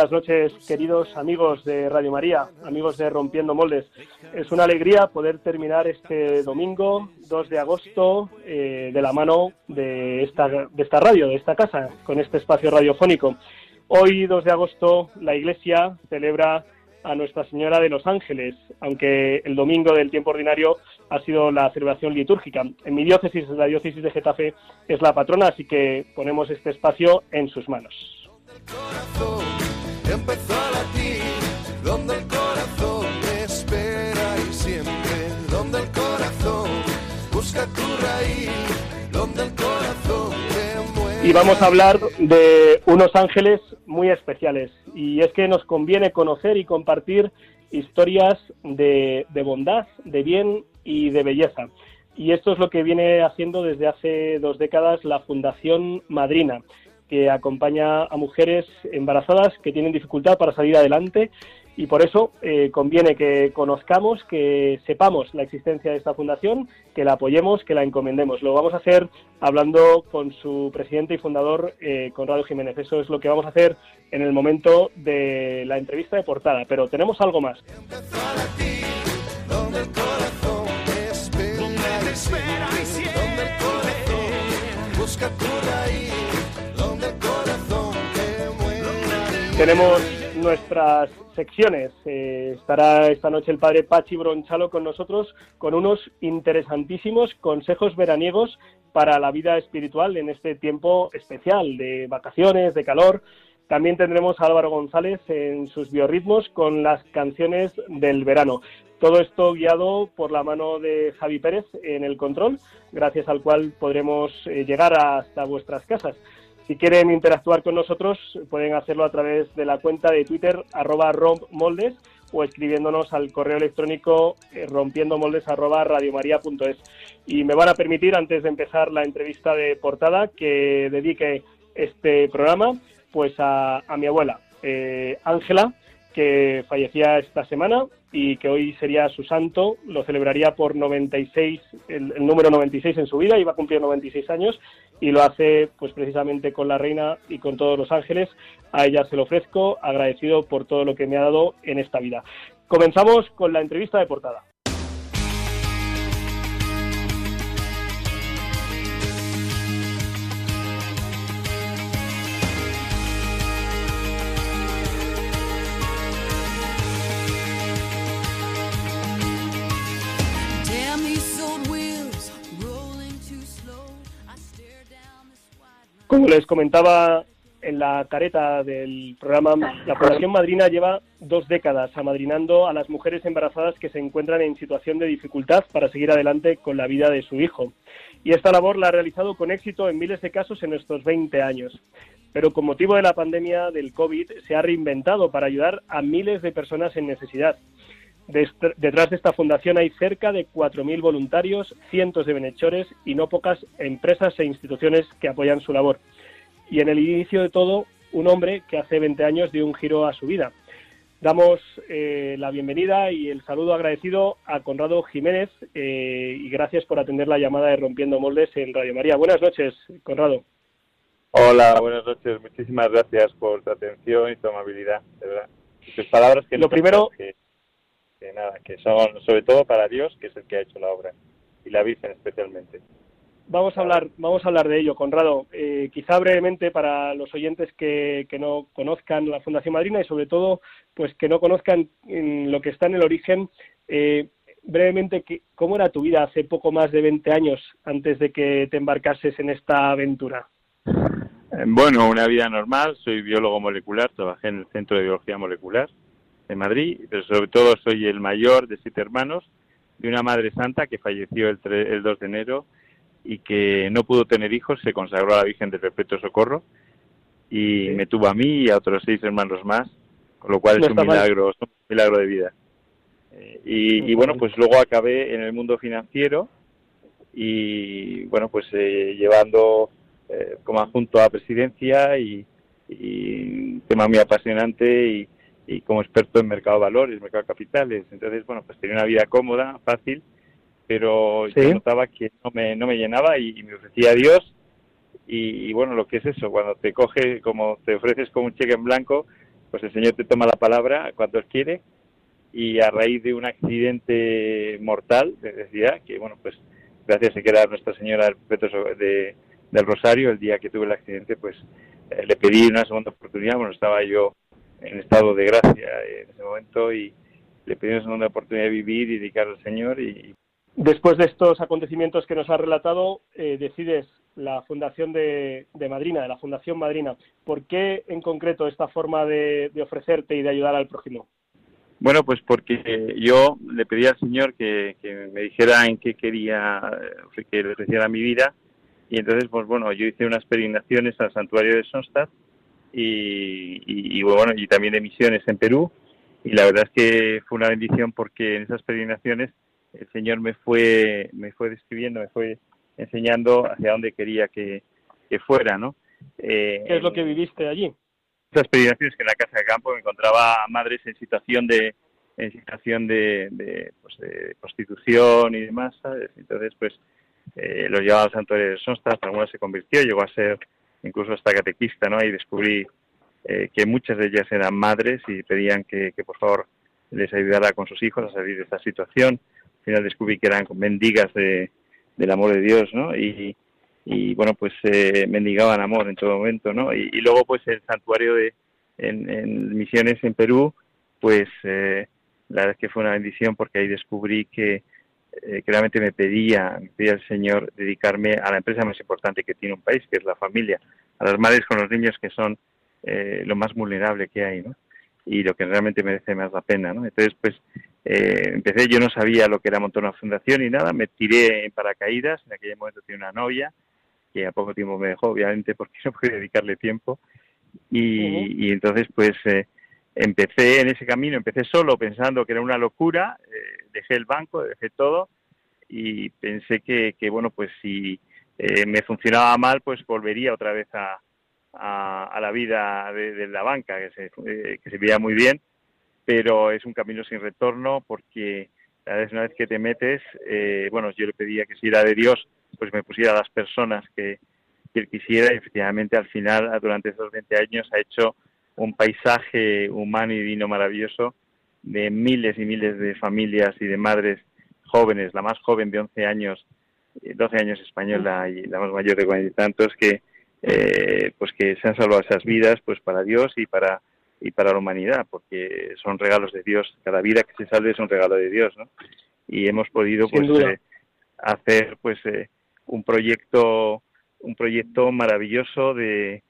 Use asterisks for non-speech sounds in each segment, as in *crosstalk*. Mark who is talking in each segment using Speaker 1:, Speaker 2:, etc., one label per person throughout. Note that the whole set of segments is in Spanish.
Speaker 1: Buenas noches, queridos amigos de Radio María, amigos de Rompiendo Moldes. Es una alegría poder terminar este domingo 2 de agosto eh, de la mano de esta, de esta radio, de esta casa, con este espacio radiofónico. Hoy, 2 de agosto, la Iglesia celebra a Nuestra Señora de los Ángeles, aunque el domingo del tiempo ordinario ha sido la celebración litúrgica. En mi diócesis, la diócesis de Getafe, es la patrona, así que ponemos este espacio en sus manos empezó a latir, donde el corazón espera y siempre, donde el corazón busca tu raíz, donde el corazón te. Y vamos a hablar de unos ángeles muy especiales, y es que nos conviene conocer y compartir historias de bondad, de bien y de belleza. Y esto es lo que viene haciendo desde hace dos décadas la Fundación Madrina que acompaña a mujeres embarazadas que tienen dificultad para salir adelante y por eso eh, conviene que conozcamos, que sepamos la existencia de esta fundación, que la apoyemos, que la encomendemos. Lo vamos a hacer hablando con su presidente y fundador, eh, Conrado Jiménez. Eso es lo que vamos a hacer en el momento de la entrevista de portada, pero tenemos algo más. Tenemos nuestras secciones. Eh, estará esta noche el padre Pachi Bronchalo con nosotros con unos interesantísimos consejos veraniegos para la vida espiritual en este tiempo especial de vacaciones, de calor. También tendremos a Álvaro González en sus biorritmos con las canciones del verano. Todo esto guiado por la mano de Javi Pérez en el control, gracias al cual podremos eh, llegar hasta vuestras casas. Si quieren interactuar con nosotros, pueden hacerlo a través de la cuenta de Twitter arroba rompmoldes o escribiéndonos al correo electrónico eh, rompiendomoldes arroba radiomaria.es. Y me van a permitir, antes de empezar la entrevista de portada, que dedique este programa pues a, mi abuela, eh, Ángela, que fallecía esta semana y que hoy sería su santo, lo celebraría por 96, el, el, número 96 en su vida, iba a cumplir 96 años y lo hace pues precisamente con la reina y con todos los ángeles. A ella se lo ofrezco, agradecido por todo lo que me ha dado en esta vida. Comenzamos con la entrevista de portada. Como les comentaba en la careta del programa, la Fundación Madrina lleva dos décadas amadrinando a las mujeres embarazadas que se encuentran en situación de dificultad para seguir adelante con la vida de su hijo. Y esta labor la ha realizado con éxito en miles de casos en estos 20 años. Pero con motivo de la pandemia del COVID se ha reinventado para ayudar a miles de personas en necesidad. Detrás de esta fundación hay cerca de 4.000 voluntarios, cientos de benhechores y no pocas empresas e instituciones que apoyan su labor. Y en el inicio de todo, un hombre que hace 20 años dio un giro a su vida. Damos eh, la bienvenida y el saludo agradecido a Conrado Jiménez eh, y gracias por atender la llamada de Rompiendo Moldes en Radio María. Buenas noches, Conrado.
Speaker 2: Hola, buenas noches. Muchísimas gracias por tu atención y tu amabilidad. De verdad. Tus palabras que
Speaker 1: lo primero
Speaker 2: que nada, que son sobre todo para Dios, que es el que ha hecho la obra, y la Virgen especialmente.
Speaker 1: Vamos a hablar, vamos a hablar de ello, Conrado. Eh, quizá brevemente para los oyentes que, que, no conozcan la Fundación Madrina y sobre todo, pues que no conozcan lo que está en el origen. Eh, brevemente, ¿cómo era tu vida hace poco más de 20 años antes de que te embarcases en esta aventura?
Speaker 2: Eh, bueno, una vida normal. Soy biólogo molecular, trabajé en el Centro de Biología Molecular de Madrid, pero sobre todo soy el mayor de siete hermanos de una madre santa que falleció el, el 2 de enero y que no pudo tener hijos, se consagró a la Virgen del Perpetuo Socorro y me tuvo a mí y a otros seis hermanos más, con lo cual es un milagro, milagro de vida. Eh, y, bueno, pues luego acabé en el mundo financiero y bueno, pues eh, llevando eh, como adjunto a presidencia y, un tema muy apasionante y, como experto en mercado de valores, mercado de capitales. Entonces, bueno, pues tenía una vida cómoda, fácil, pero yo notaba que no me, no me llenaba y, me ofrecía a Dios. Y, bueno, lo que es eso, cuando te coge, como te ofreces como un cheque en blanco, pues el Señor te toma la palabra cuando Él quiere. Y a raíz de un accidente mortal, decía, que bueno, pues gracias a que era Nuestra Señora de, del Rosario, el día que tuve el accidente, pues eh, le pedí una segunda oportunidad. Bueno, estaba yo en estado de gracia en ese momento y le pedí una oportunidad de vivir y dedicar al Señor. Y...
Speaker 1: Después de estos acontecimientos que nos ha relatado, eh, decides la fundación de, Madrina, de la Fundación Madrina. ¿Por qué en concreto esta forma de ofrecerte y de ayudar al prójimo?
Speaker 2: Bueno, pues porque yo le pedí al Señor que, me dijera en qué quería eh, que le ofreciera mi vida y entonces, pues bueno, yo hice unas peregrinaciones al santuario de Sonstadt y, y, bueno, y también de misiones en Perú y la verdad es que fue una bendición porque en esas peregrinaciones el Señor me fue, me fue describiendo, me fue enseñando hacia dónde quería que, fuera, ¿no?
Speaker 1: Eh, ¿Qué es lo que viviste allí?
Speaker 2: esas peregrinaciones que en la casa de campo me encontraba madres en situación de en situación de, de, pues de prostitución y demás, ¿sabes? Entonces, pues, eh, los llevaba al santuario de Sonstadt, alguna se convirtió, llegó a ser incluso hasta catequista, ¿no? Y descubrí eh, que muchas de ellas eran madres y pedían que, por favor les ayudara con sus hijos a salir de esta situación. Al final descubrí que eran mendigas de, del amor de Dios, ¿no? Y, y bueno, pues eh, mendigaban amor en todo momento, ¿no? Y, luego pues el santuario de en, Misiones en Perú, pues eh, la verdad es que fue una bendición porque ahí descubrí que, eh, realmente me pedía, me pedía el Señor dedicarme a la empresa más importante que tiene un país, que es la familia, a las madres con los niños que son eh, lo más vulnerable que hay, ¿no? Y lo que realmente merece más la pena, ¿no? Entonces, pues eh, empecé, yo no sabía lo que era montar una fundación y nada, me tiré en paracaídas, en aquel momento tenía una novia, que a poco tiempo me dejó, obviamente, *laughs* porque no pude dedicarle tiempo. Y, entonces, pues, eh, empecé en ese camino, empecé solo pensando que era una locura, eh, dejé el banco, dejé todo y pensé que, que bueno, pues si eh, me funcionaba mal, pues volvería otra vez a, a, la vida de, la banca, que se, que se veía muy bien, pero es un camino sin retorno porque una vez que te metes, bueno, yo le pedía que si era de Dios, pues me pusiera las personas que, él quisiera y efectivamente al final, durante esos 20 años, ha hecho un paisaje humano y divino maravilloso de miles y miles de familias y de madres jóvenes, la más joven de 11 años, 12 años española y la más mayor de cuarenta y tantos, que eh, pues que se han salvado esas vidas pues para Dios y para y para la humanidad, porque son regalos de Dios. Cada vida que se salve es un regalo de Dios, ¿no? Y hemos podido pues eh, hacer pues eh, un proyecto un proyecto maravilloso de,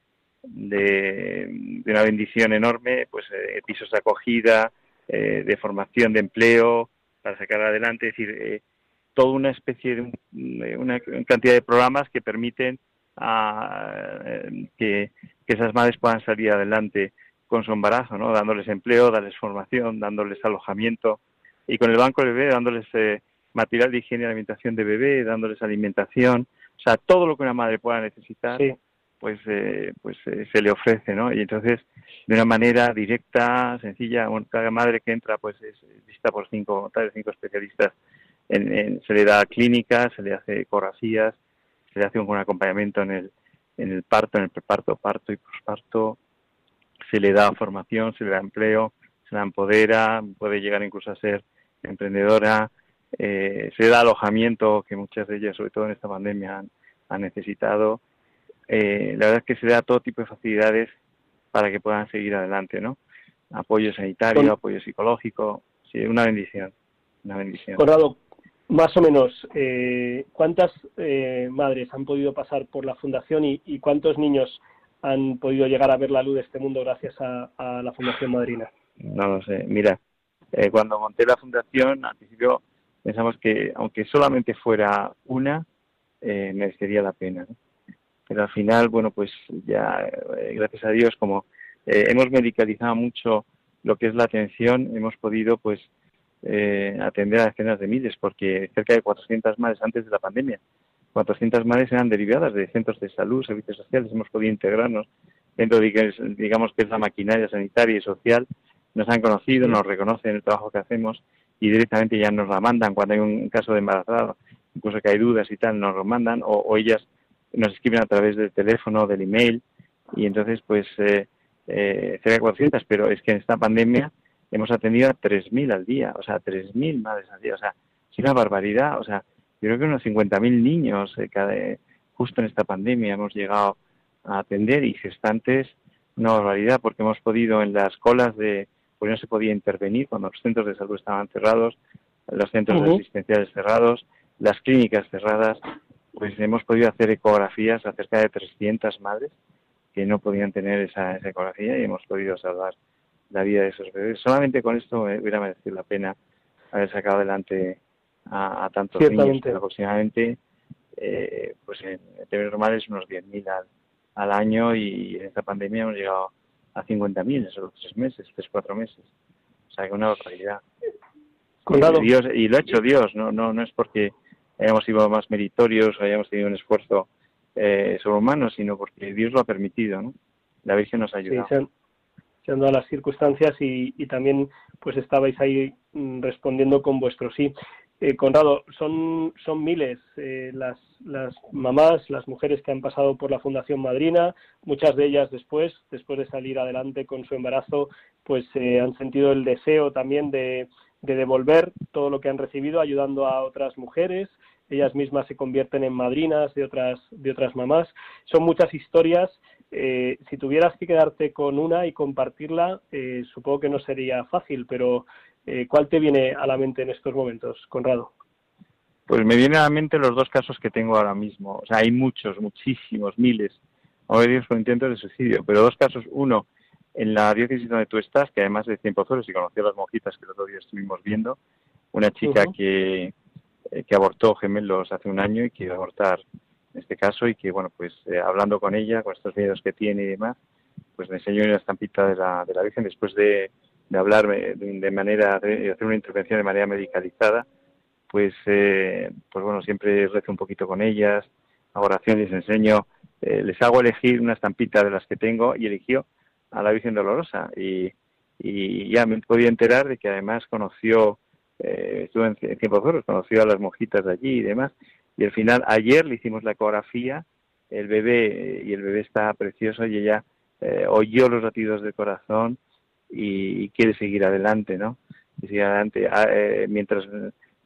Speaker 2: de, una bendición enorme, pues eh, pisos de acogida, eh, de formación de empleo para sacar adelante, es decir, eh, toda una especie de una cantidad de programas que permiten a, que, que, esas madres puedan salir adelante con su embarazo, ¿no? dándoles empleo, darles formación, dándoles alojamiento. Y con el banco de bebé dándoles material de higiene y alimentación de bebé, dándoles alimentación, o sea, todo lo que una madre pueda necesitar, pues, eh, pues eh, se le ofrece, ¿no? Y entonces, de una manera directa, sencilla, cada madre que entra, pues es visita por cinco, cinco especialistas, en, se le da clínica, se le hace ecografías, se le hace un, acompañamiento en el, en el parto, en el preparto, parto y posparto, se le da formación, se le da empleo, se la empodera, puede llegar incluso a ser emprendedora, eh, se da alojamiento que muchas de ellas, sobre todo en esta pandemia, han, necesitado. Eh, la verdad es que se da todo tipo de facilidades para que puedan seguir adelante, ¿no? Apoyo sanitario, apoyo psicológico, sí, una bendición, una bendición.
Speaker 1: Conrado, más o menos, eh, ¿cuántas madres han podido pasar por la fundación y, cuántos niños han podido llegar a ver la luz de este mundo gracias a, a la Fundación Madrina?
Speaker 2: No lo sé. Mira, cuando monté la fundación, al principio pensamos que aunque solamente fuera una, eh, merecería la pena. Pero al final, bueno, pues ya, eh, gracias a Dios, como eh, hemos medicalizado mucho lo que es la atención, hemos podido pues eh, atender a decenas de miles, porque cerca de 400 madres antes de la pandemia. 400 madres eran derivadas de centros de salud, servicios sociales, hemos podido integrarnos dentro de, digamos, que es la maquinaria sanitaria y social, nos han conocido, nos reconocen el trabajo que hacemos y directamente ya nos la mandan cuando hay un caso de embarazada, incluso que hay dudas y tal, nos lo mandan o, ellas nos escriben a través del teléfono, del email y entonces pues eh, eh, cerca de 400, pero es que en esta pandemia hemos atendido a 3.000 al día, o sea, 3.000 madres al día, o sea, es una barbaridad, o sea, yo creo que unos 50.000 niños eh, cada, justo en esta pandemia hemos llegado a atender y gestantes, una barbaridad, porque hemos podido en las colas de, pues no se podía intervenir cuando los centros de salud estaban cerrados, los centros asistenciales cerrados, las clínicas cerradas, pues hemos podido hacer ecografías a cerca de 300 madres que no podían tener esa, ecografía y hemos podido salvar la vida de esos bebés. Solamente con esto hubiera merecido la pena haber sacado adelante a, tantos niños, aproximadamente, eh, pues en términos normales, unos 10.000 al, al año y en esta pandemia hemos llegado a 50.000 en esos tres meses, tres, cuatro meses. O sea, que una barbaridad. Dios, y lo ha hecho Dios, no, no, no es porque hayamos sido más meritorios o hayamos tenido un esfuerzo eh, sobrehumano, sino porque Dios lo ha permitido, ¿no? La Virgen nos ha ayudado.
Speaker 1: Sí, se han, dado las circunstancias y, y, también pues estabais ahí mm, respondiendo con vuestro sí. Eh, Conrado, son, son miles eh, las, las mamás, las mujeres que han pasado por la Fundación Madrina, muchas de ellas después, después de salir adelante con su embarazo, pues eh, han sentido el deseo también de, de devolver todo lo que han recibido ayudando a otras mujeres, ellas mismas se convierten en madrinas de otras, de otras mamás. Son muchas historias. si tuvieras que quedarte con una y compartirla, supongo que no sería fácil, pero eh, ¿Cuál te viene a la mente en estos momentos, Conrado?
Speaker 2: Pues me vienen a la mente los dos casos que tengo ahora mismo. O sea, hay muchos, muchísimos, miles, o Dios con intentos de suicidio, pero dos casos. Uno, en la diócesis donde tú estás, que además de Tiempo Zoros y conocí a las monjitas que el otro día estuvimos viendo, una chica que, eh, que abortó gemelos hace un año y que iba a abortar en este caso y que, bueno, pues eh, hablando con ella, con estos miedos que tiene y demás, pues me enseñó una estampita de la, de la Virgen después de de hablar de manera, de hacer una intervención de manera medicalizada, pues, eh, pues bueno, siempre rezo un poquito con ellas, hago oración, les enseño, eh, les hago elegir una estampita de las que tengo y eligió a la Virgen Dolorosa. Y, y ya me podido enterar de que además conoció, eh, estuvo en, tiempo de conoció a las monjitas de allí y demás y al final ayer le hicimos la ecografía, el bebé y el bebé está precioso y ella oyó los latidos del corazón, y, quiere seguir adelante, ¿no? Y seguir adelante. Ah, eh, mientras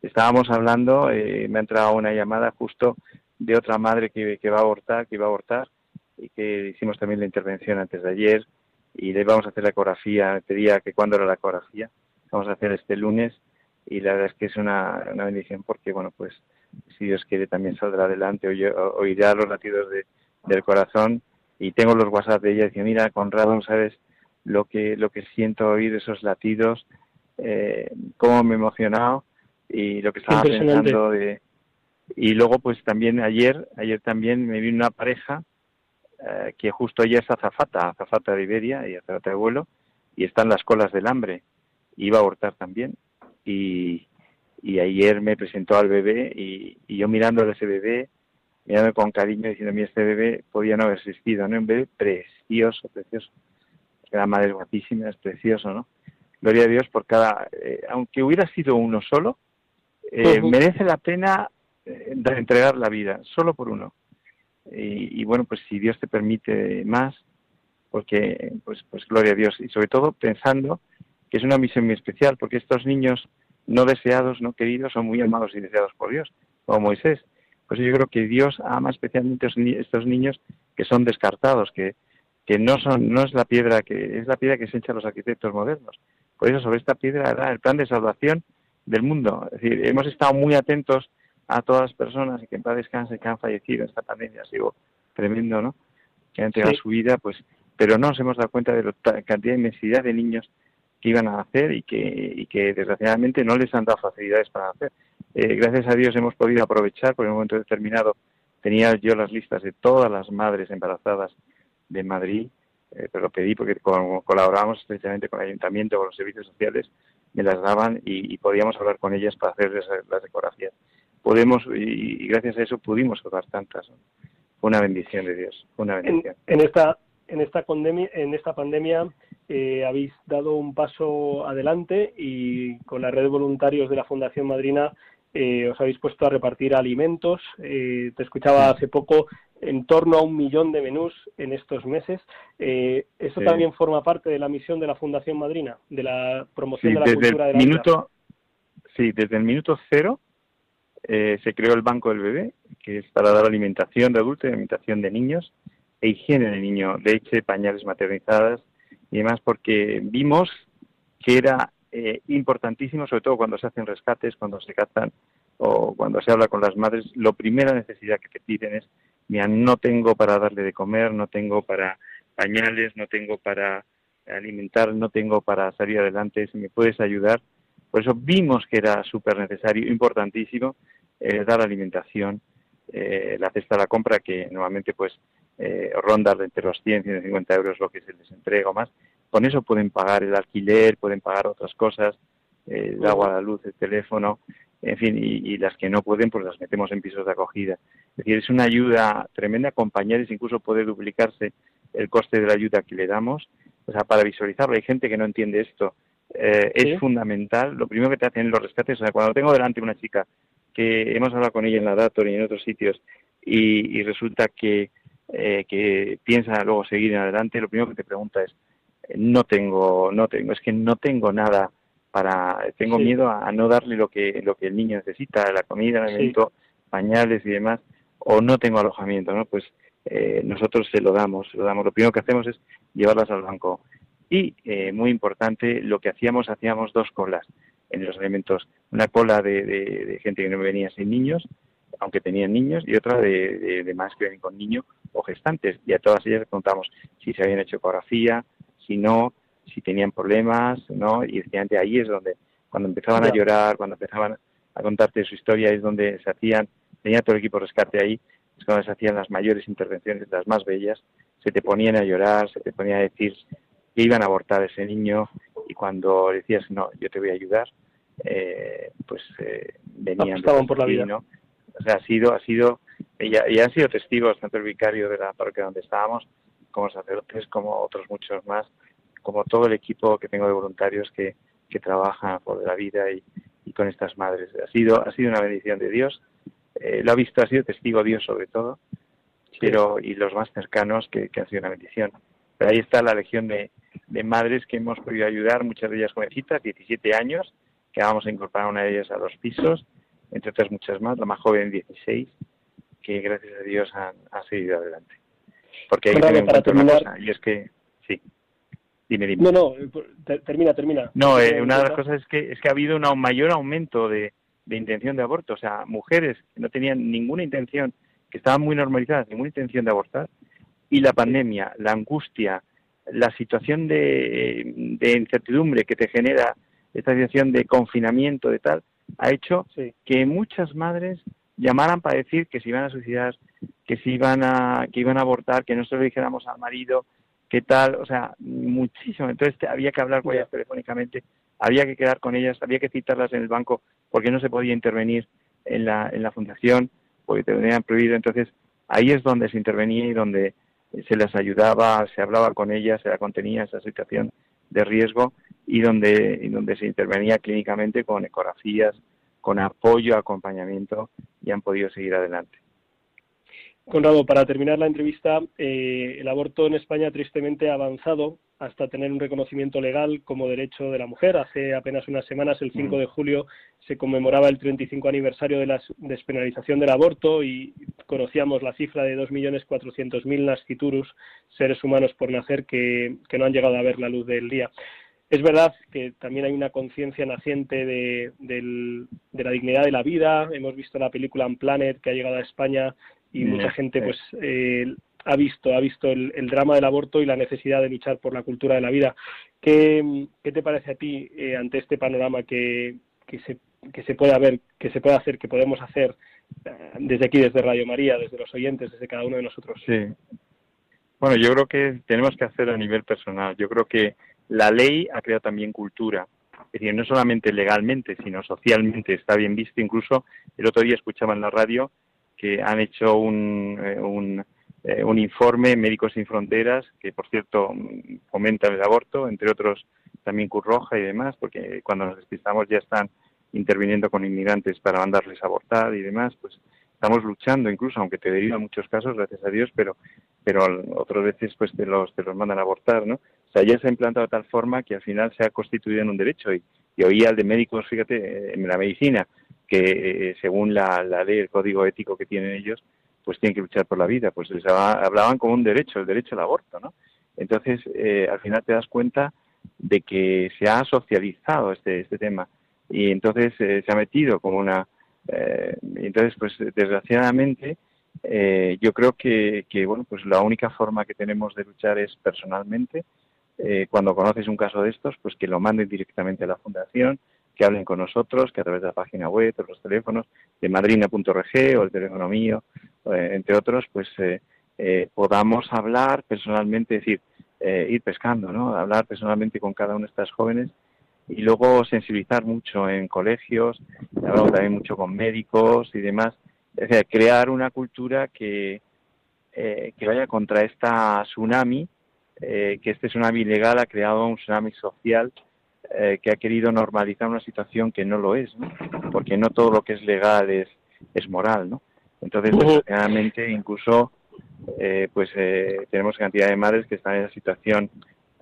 Speaker 2: estábamos hablando, eh, me ha entrado una llamada justo de otra madre que, que va a abortar, que iba a abortar, y que hicimos también la intervención antes de ayer, y le vamos a hacer la ecografía, pedía que cuándo era la ecografía, vamos a hacer este lunes, y la verdad es que es una, una bendición porque, bueno, pues si Dios quiere también saldrá adelante, oirá los latidos de, del corazón, y tengo los WhatsApp de ella, dice, mira, Conrado, ¿sabes? lo que, lo que siento oír esos latidos, eh, cómo me he emocionado y lo que estaba pensando de... Y luego, pues también ayer, ayer también me vi una pareja eh, que justo ella es azafata, azafata de Iberia y azafata de vuelo, y están las colas del hambre. Iba a abortar también. Y, y ayer me presentó al bebé y, y yo mirándole a ese bebé, mirándome con cariño, diciendo, mira, este bebé podía no haber existido, ¿no? Un bebé precioso, precioso la madre es guapísima, es precioso, ¿no? Gloria a Dios por cada, eh, aunque hubiera sido uno solo, eh, merece la pena eh, entregar la vida, solo por uno. Y, bueno, pues si Dios te permite más, porque, pues, pues gloria a Dios. Y sobre todo pensando que es una misión muy especial, porque estos niños no deseados, no queridos, son muy amados y deseados por Dios, como Moisés. Pues yo creo que Dios ama especialmente a estos niños que son descartados, que, que no son no es la piedra que es la piedra que se echan los arquitectos modernos. Por eso sobre esta piedra era el plan de salvación del mundo. Es decir, hemos estado muy atentos a todas las personas y que en paz descanse que han fallecido en esta pandemia, ha sido tremendo, ¿no? Que han entregado su vida, pues, pero no nos hemos dado cuenta de la cantidad de inmensidad de niños que iban a hacer y que, y que desgraciadamente no les han dado facilidades para hacer. Eh, gracias a Dios hemos podido aprovechar, por un momento determinado tenía yo las listas de todas las madres embarazadas de Madrid, eh, pero lo pedí porque colaboramos estrechamente con el ayuntamiento, con los servicios sociales, me las daban y, podíamos hablar con ellas para hacer las ecografías. Podemos, y, gracias a eso pudimos salvar tantas. Una bendición de Dios, una bendición.
Speaker 1: En, esta en esta pandemia, en esta pandemia eh, habéis dado un paso adelante y con la red de voluntarios de la Fundación Madrina eh, os habéis puesto a repartir alimentos. Eh, te escuchaba hace poco en torno a un millón de menús en estos meses. Eh, ¿Eso también forma parte de la misión de la Fundación Madrina, de la promoción de la cultura de la
Speaker 2: minuto, Sí, desde el minuto cero se creó el Banco del Bebé, que es para dar alimentación de adultos y alimentación de niños e higiene de niño, leche, pañales maternizadas y demás, porque vimos que era eh, importantísimo, sobre todo cuando se hacen rescates, cuando se cazan o cuando se habla con las madres, lo primera necesidad que te piden es, mira, no tengo para darle de comer, no tengo para pañales, no tengo para alimentar, no tengo para salir adelante, si me puedes ayudar. Por eso vimos que era súper necesario, importantísimo, eh, dar alimentación, eh, la cesta de la compra, que normalmente pues eh, ronda entre los 100 y 150 euros lo que se les entrega o más, con eso pueden pagar el alquiler, pueden pagar otras cosas, el agua, la luz, el teléfono, en fin, y, las que no pueden, pues las metemos en pisos de acogida. Es decir, es una ayuda tremenda, acompañarles, incluso puede duplicarse el coste de la ayuda que le damos, o sea, para visualizarlo. Hay gente que no entiende esto. Eh, es fundamental. Lo primero que te hacen los rescates, o sea, cuando tengo delante una chica que hemos hablado con ella en la Dator y en otros sitios, y, resulta que, eh, que piensa luego seguir en adelante, lo primero que te pregunta es, no tengo, no tengo, es que no tengo nada para, tengo miedo a, no darle lo que, lo que el niño necesita, la comida, el alimento, pañales y demás, o no tengo alojamiento, ¿no? Pues eh, nosotros se lo damos, se lo damos. Lo primero que hacemos es llevarlas al banco. Y, eh, muy importante, lo que hacíamos, hacíamos dos colas en los alimentos. Una cola de, de, gente que no venía sin niños, aunque tenían niños, y otra de, de, más que vienen con niños o gestantes. Y a todas ellas les preguntamos si se habían hecho ecografía, si no, si tenían problemas, ¿no? Y efectivamente ahí es donde, cuando empezaban a llorar, cuando empezaban a contarte su historia, es donde se hacían, tenía todo el equipo de rescate ahí, es cuando se hacían las mayores intervenciones, las más bellas, se te ponían a llorar, se te ponían a decir que iban a abortar a ese niño y cuando decías, no, yo te voy a ayudar, eh, pues eh, venían
Speaker 1: por la vida.
Speaker 2: ¿no? O sea, ha sido, ha sido, y, y han sido testigos tanto el vicario de la parroquia donde estábamos, como sacerdotes, como otros muchos más, como todo el equipo que tengo de voluntarios que, que trabajan por la vida y, con estas madres. Ha sido, ha sido una bendición de Dios. Eh, lo ha visto, ha sido testigo Dios sobre todo, pero y los más cercanos que, que ha sido una bendición. Pero ahí está la legión de, de madres que hemos podido ayudar, muchas de ellas jovencitas, 17 años, que vamos a incorporar una de ellas a los pisos, entre otras muchas más, la más joven 16, que gracias a Dios han, ha seguido adelante. Porque hay que tener en una cosa, y es que, sí, dime, dime.
Speaker 1: No, no, termina, termina.
Speaker 2: No, eh, una de las cosas es que, es que ha habido un mayor aumento de, de intención de aborto, o sea, mujeres que no tenían ninguna intención, que estaban muy normalizadas, ninguna intención de abortar, y la pandemia, la angustia, la situación de, de incertidumbre que te genera esta situación de confinamiento, de tal, ha hecho que muchas madres llamaran para decir que se iban a suicidar, que se iban a, que iban a abortar, que no se lo dijéramos al marido, qué tal, o sea, muchísimo. Entonces había que hablar con ellas telefónicamente, había que quedar con ellas, había que citarlas en el banco porque no se podía intervenir en la, en la fundación, porque te tenían prohibido. Entonces ahí es donde se intervenía y donde se les ayudaba, se hablaba con ellas, se la contenía esa situación de riesgo y donde, y donde se intervenía clínicamente con ecografías, con apoyo, acompañamiento y han podido seguir adelante.
Speaker 1: Conrado, para terminar la entrevista, eh, el aborto en España tristemente ha avanzado hasta tener un reconocimiento legal como derecho de la mujer. Hace apenas unas semanas, el 5 de julio, se conmemoraba el 35 aniversario de la despenalización del aborto y conocíamos la cifra de 2.400.000 nasciturus, seres humanos por nacer, que no han llegado a ver la luz del día. Es verdad que también hay una conciencia naciente de, la dignidad de la vida. Hemos visto la película Unplanet que ha llegado a España y mucha gente pues eh, ha visto ha visto el, drama del aborto y la necesidad de luchar por la cultura de la vida. ¿Qué, te parece a ti eh, ante este panorama que, que, se, que se puede haber, que se puede hacer, que podemos hacer eh, desde aquí, desde Radio María, desde los oyentes, desde cada uno de nosotros?
Speaker 2: Sí. Bueno, yo creo que tenemos que hacer a nivel personal. Yo creo que la ley ha creado también cultura, Es decir, no solamente legalmente, sino socialmente está bien visto. Incluso el otro día escuchaba en la radio que han hecho un, eh, un, eh, un informe Médicos Sin Fronteras, que por cierto fomenta el aborto, entre otros también Cruz y demás, porque cuando nos despistamos ya están interviniendo con inmigrantes para mandarles abortar y demás, pues estamos luchando incluso, aunque te deriva en muchos casos, gracias a Dios, pero pero otras veces pues te los, te los mandan a abortar, ¿no? Sea, ya se ha implantado de tal forma que al final se ha constituido en un derecho y, y oía de médicos, fíjate, en la medicina, que eh, según la, la ley, el código ético que tienen ellos, pues tienen que luchar por la vida, pues les hablaban como un derecho, el derecho al aborto, ¿no? Entonces, eh, al final te das cuenta de que se ha socializado este, este tema y entonces eh, se ha metido como una... Eh, entonces, pues desgraciadamente, eh, yo creo que, que, bueno, pues la única forma que tenemos de luchar es personalmente. Eh, cuando conoces un caso de estos, pues que lo manden directamente a la fundación, que hablen con nosotros, que a través de la página web o los teléfonos de madrina.org o el teléfono mío, eh, entre otros, pues eh, eh, podamos hablar personalmente, es decir, eh, ir pescando, ¿no? Hablar personalmente con cada una de estas jóvenes y luego sensibilizar mucho en colegios, hablamos también mucho con médicos y demás, es decir, crear una cultura que, que vaya contra esta tsunami, eh, que este tsunami ilegal ha creado un tsunami social eh, que ha querido normalizar una situación que no lo es, ¿no? porque no todo lo que es legal es, es moral, ¿no? Entonces, desgraciadamente, incluso, eh, pues eh, tenemos cantidad de madres que están en esa situación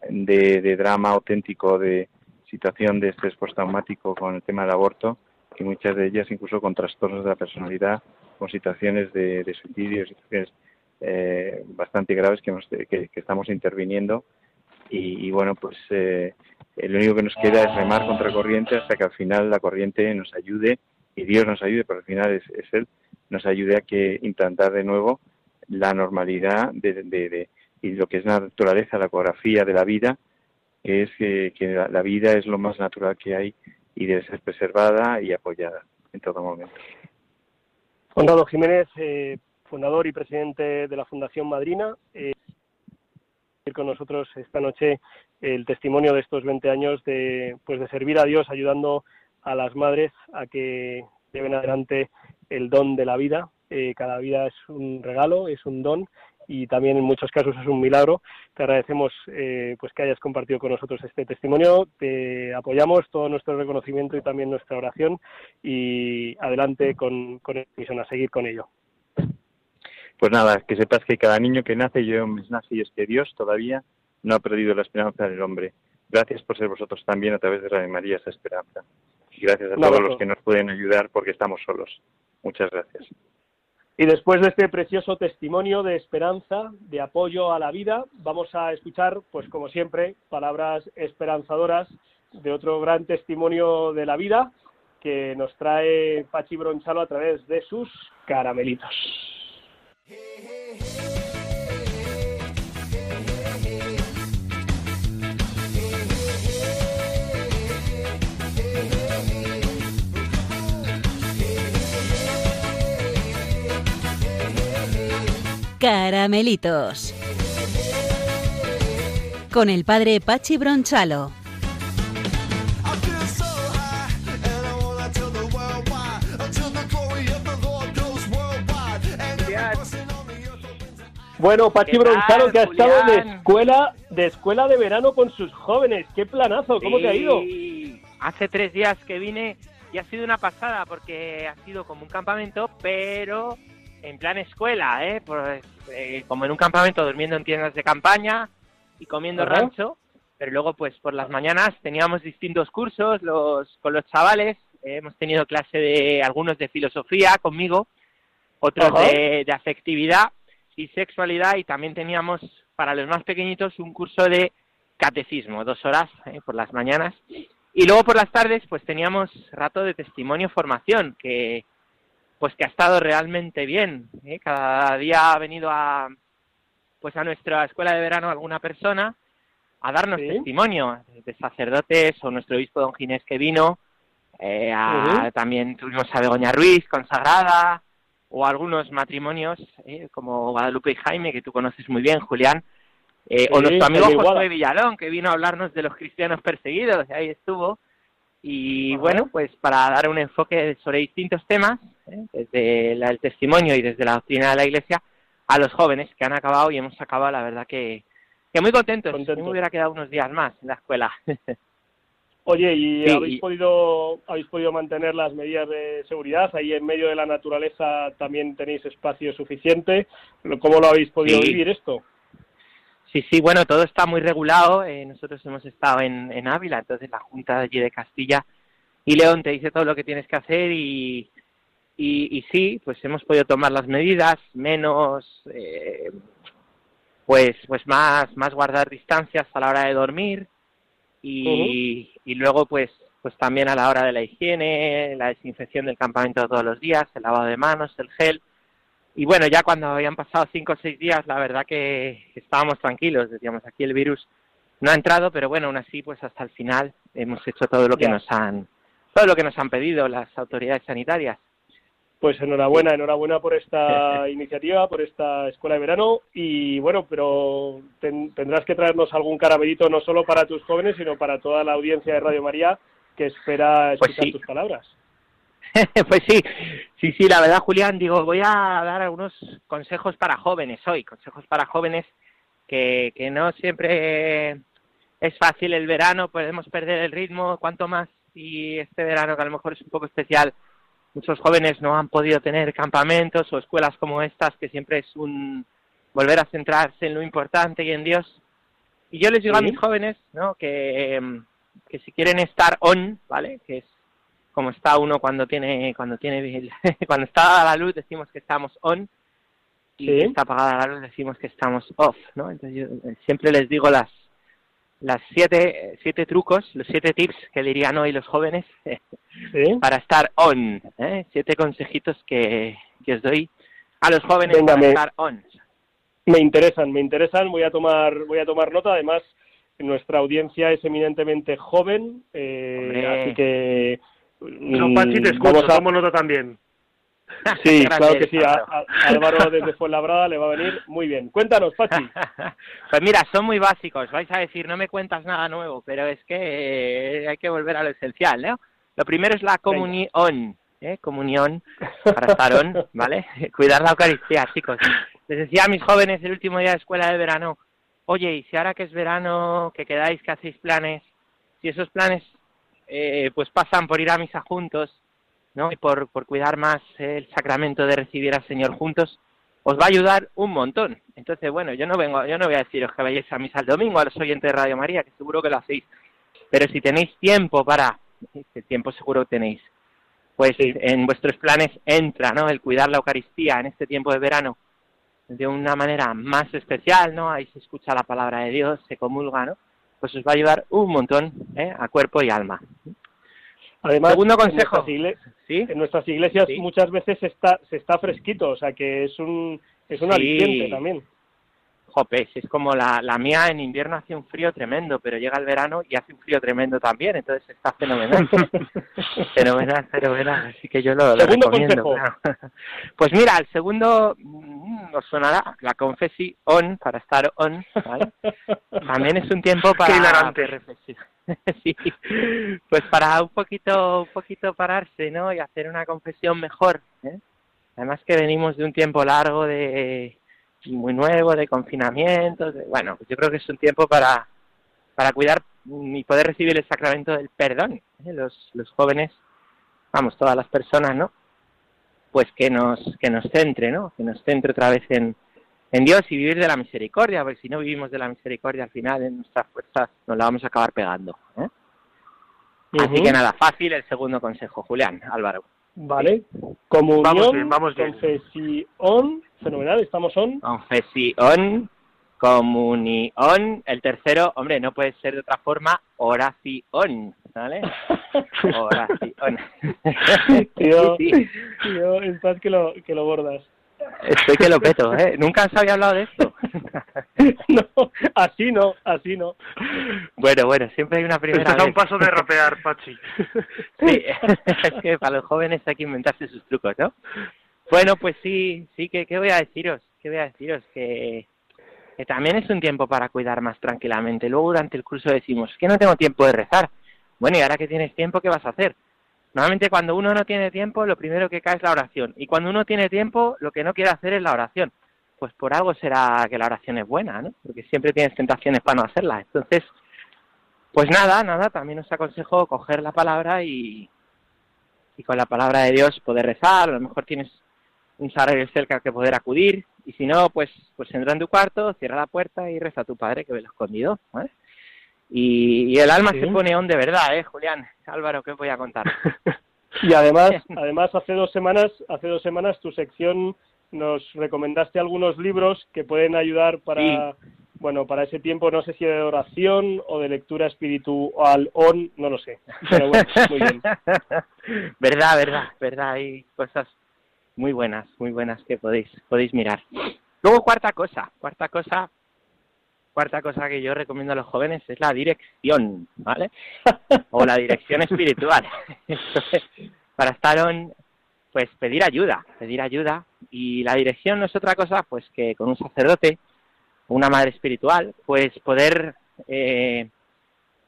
Speaker 2: de, de drama auténtico, de situación de estrés postraumático con el tema del aborto, y muchas de ellas incluso con trastornos de la personalidad, con situaciones de, de suicidio, situaciones eh, bastante graves que, hemos, que, que estamos interviniendo. Y, y bueno, pues eh, lo único que nos queda es remar contra corriente hasta que al final la corriente nos ayude y Dios nos ayude, pero al final es, es Él, nos ayude a que implantar de nuevo la normalidad de, de, y lo que es la naturaleza, la ecografía de la vida, que es que, la, vida es lo más natural que hay y debe ser preservada y apoyada en todo momento.
Speaker 1: Conrado Jiménez, eh, fundador y presidente de la Fundación Madrina, eh, con nosotros esta noche el testimonio de estos 20 años de, pues de servir a Dios ayudando a las madres a que lleven adelante el don de la vida. Eh, cada vida es un regalo, es un don y también en muchos casos es un milagro. Te agradecemos eh, pues que hayas compartido con nosotros este testimonio. Te apoyamos todo nuestro reconocimiento y también nuestra oración y adelante con, con misión, a seguir con ello.
Speaker 2: Pues nada, que sepas que cada niño que nace yo un nace y es que Dios todavía no ha perdido la esperanza del hombre. Gracias por ser vosotros también a través de Radio María esa esperanza. Y gracias a todos los que nos pueden ayudar porque estamos solos. Muchas gracias.
Speaker 1: Y después de este precioso testimonio de esperanza, de apoyo a la vida, vamos a escuchar, pues como siempre, palabras esperanzadoras de otro gran testimonio de la vida que nos trae Pachi Bronchalo a través de sus caramelitos.
Speaker 3: Caramelitos. Con el padre Pachi Bronchalo.
Speaker 1: Bueno, Pachi Bronchalo que ha estado de escuela, de escuela de verano con sus jóvenes. ¡Qué planazo! ¿Cómo
Speaker 4: sí,
Speaker 1: te ha ido?
Speaker 4: Hace tres días que vine y ha sido una pasada porque ha sido como un campamento, pero en plan escuela, ¿eh? Pues, eh, como en un campamento durmiendo en tiendas de campaña y comiendo
Speaker 1: Ajá.
Speaker 4: rancho, pero luego pues por las mañanas teníamos distintos cursos los, con los chavales, eh, hemos tenido clase de algunos de filosofía conmigo, otros de afectividad y sexualidad y también teníamos para los más pequeñitos un curso de catecismo, dos horas eh, por las mañanas. Y luego por las tardes pues teníamos rato de testimonio formación, que pues que ha estado realmente bien. ¿eh? Cada día ha venido a pues a nuestra escuela de verano alguna persona a darnos
Speaker 1: Sí.
Speaker 4: testimonio de sacerdotes o nuestro obispo don Ginés que vino, eh, a- también tuvimos a Begoña Ruiz, consagrada, o algunos matrimonios eh, como Guadalupe y Jaime, que tú conoces muy bien, Julián, eh, o nuestro amigo. Josué Villalón, que vino a hablarnos de los cristianos perseguidos, y ahí estuvo, Y bueno, pues para dar un enfoque sobre distintos temas, ¿eh? desde el testimonio y desde la doctrina de la Iglesia, a los jóvenes que han acabado y hemos acabado, la verdad que, que muy contentos. me hubiera quedado unos días más en la escuela. *laughs*
Speaker 1: Oye, ¿y habéis podido habéis podido mantener las medidas de seguridad? Ahí en medio de la naturaleza también tenéis espacio suficiente. ¿Cómo lo habéis podido vivir esto?
Speaker 4: Sí, sí, bueno, todo está muy regulado. Eh, nosotros hemos estado en, en Ávila, entonces la Junta allí de Castilla y León te dice todo lo que tienes que hacer y, y, sí, pues hemos podido tomar las medidas, menos, eh, pues, pues más, más guardar distancias a la hora de dormir y, y luego pues, pues también a la hora de la higiene, la desinfección del campamento todos los días, el lavado de manos, el gel. Y bueno, ya cuando habían pasado cinco o seis días, la verdad que estábamos tranquilos, decíamos, aquí el virus no ha entrado, pero bueno, aún así, pues hasta el final hemos hecho todo lo que nos han, todo lo que nos han pedido las autoridades sanitarias.
Speaker 1: Pues enhorabuena, enhorabuena por esta *laughs* iniciativa, por esta escuela de verano. Y bueno, pero tendrás que traernos algún caramelito no solo para tus jóvenes, sino para toda la audiencia de Radio María que espera pues escuchar tus palabras. *laughs*
Speaker 4: pues sí, sí, sí, la verdad, Julián, digo, voy a dar algunos consejos para jóvenes hoy, consejos para jóvenes que, que no siempre es fácil el verano, podemos perder el ritmo, cuanto más y este verano que a lo mejor es un poco especial muchos jóvenes no han podido tener campamentos o escuelas como estas, que siempre es un volver a centrarse en lo importante y en Dios. Y yo les digo a mis jóvenes, ¿no? Que, em, que si quieren estar on, ¿vale? Que es como está uno cuando tiene cuando tiene *laughs* cuando está a la luz decimos que estamos on y si está apagada la luz decimos que estamos off, ¿no? Entonces yo siempre les digo las las siete, siete trucos, los siete tips que dirían hoy los jóvenes *laughs* para estar on. ¿eh? Siete consejitos que, que, os doy a los jóvenes para estar on.
Speaker 1: Me interesan, me interesan. Voy a tomar, voy a tomar nota. Además, nuestra audiencia es eminentemente joven, eh, así que.
Speaker 5: No, Pachi, te escucho, tomo nota también. *laughs*
Speaker 1: Sí, claro que sí. Álvaro desde Fuenlabrada le va a venir muy bien. Cuéntanos, Pachi. *laughs*
Speaker 4: pues mira, son muy básicos. Vais a decir, no me cuentas nada nuevo, pero es que eh, hay que volver a lo esencial, ¿no? Lo primero es la comunión, ¿eh? Comunión para *laughs* ¿vale? Cuidar la Eucaristía, chicos. Les decía a mis jóvenes el último día de escuela de verano, oye, y si ahora que es verano, que quedáis, que hacéis planes, si esos planes eh, pues pasan por ir a misa juntos, ¿no? y por, por cuidar más el sacramento de recibir al Señor juntos, os va a ayudar un montón. Entonces, bueno, yo no vengo, yo no voy a deciros que vayáis a misa el domingo a los oyentes de Radio María, que seguro que lo hacéis. Pero si tenéis tiempo para, este tiempo seguro tenéis, pues en vuestros planes entra, ¿no? El cuidar la Eucaristía en este tiempo de verano de una manera más especial, ¿no? Ahí se escucha la palabra de Dios, se comulga, ¿no? Pues os va a ayudar un montón ¿eh? a cuerpo y alma.
Speaker 1: Además, Segundo consejo. En nuestras, iglesias muchas veces está, se está fresquito, o sea que es un, es un aliciente también.
Speaker 4: Jope, es como la, la mía en invierno hace un frío tremendo, pero llega el verano y hace un frío tremendo también, entonces está fenomenal. *laughs* fenomenal, fenomenal, así que yo lo,
Speaker 1: recomiendo. *laughs*
Speaker 4: Pues mira, el segundo mm, os sonará la confesión para estar on, ¿vale? *laughs* También es un tiempo para, reflexionar. sí, pues para un poquito, un poquito pararse, ¿no? Y hacer una confesión mejor. ¿eh? Además que venimos de un tiempo largo de muy nuevo, de confinamiento. bueno, yo creo que es un tiempo para, para cuidar y poder recibir el sacramento del perdón. ¿eh? Los, los jóvenes, vamos, todas las personas, ¿no? Pues que nos, que nos centre, ¿no? Que nos centre otra vez en, en Dios y vivir de la misericordia, porque si no vivimos de la misericordia al final en nuestras fuerzas nos la vamos a acabar pegando. ¿eh? Así que nada, fácil el segundo consejo, Julián, Álvaro.
Speaker 1: Vale, comunión, vamos bien, vamos bien. confesión, fenomenal, estamos on.
Speaker 4: Confesión, comunión, el tercero, hombre, no puede ser de otra forma, oración, ¿vale? *laughs* oración.
Speaker 1: tío, *laughs* tío, estás que lo, que lo bordas.
Speaker 4: Estoy que lo peto, ¿eh? Nunca se había hablado de esto. *laughs*
Speaker 1: no, así no, así no.
Speaker 4: Bueno, bueno, siempre hay una primera
Speaker 5: Esto es un paso de rapear, Pachi.
Speaker 4: sí, es que para los jóvenes hay que inventarse sus trucos, ¿no? Bueno, pues sí, sí, que ¿qué voy a deciros? ¿Qué voy a deciros? Que, también es un tiempo para cuidar más tranquilamente. Luego durante el curso decimos que no tengo tiempo de rezar. Bueno, y ahora que tienes tiempo, ¿qué vas a hacer? Normalmente cuando uno no tiene tiempo, lo primero que cae es la oración. Y cuando uno tiene tiempo, lo que no quiere hacer es la oración. Pues por algo será que la oración es buena, ¿no? Porque siempre tienes tentaciones para no hacerla. Entonces, pues nada, nada, también os aconsejo coger la palabra y, y con la palabra de Dios poder rezar. A lo mejor tienes un sagrario cerca que poder acudir. Y si no, pues, pues entra en tu cuarto, cierra la puerta y reza a tu padre que ve lo escondido. ¿vale? Y, el alma se pone on de verdad, ¿eh, Julián? Álvaro, ¿qué voy a contar? *laughs*
Speaker 1: y además, *laughs* además hace dos semanas, hace dos semanas tu sección nos recomendaste algunos libros que pueden ayudar para, bueno, para ese tiempo, no sé si de oración o de lectura espiritual on, no lo sé. Pero bueno, muy bien. *laughs*
Speaker 4: verdad, verdad, verdad, hay cosas muy buenas, muy buenas que podéis, podéis mirar. Luego cuarta cosa, cuarta cosa cuarta cosa que yo recomiendo a los jóvenes es la dirección, ¿vale? *laughs* o la dirección espiritual. *laughs* Para estar on, pues pedir ayuda, pedir ayuda. Y la dirección no es otra cosa, pues que con un sacerdote, una madre espiritual, pues poder, eh,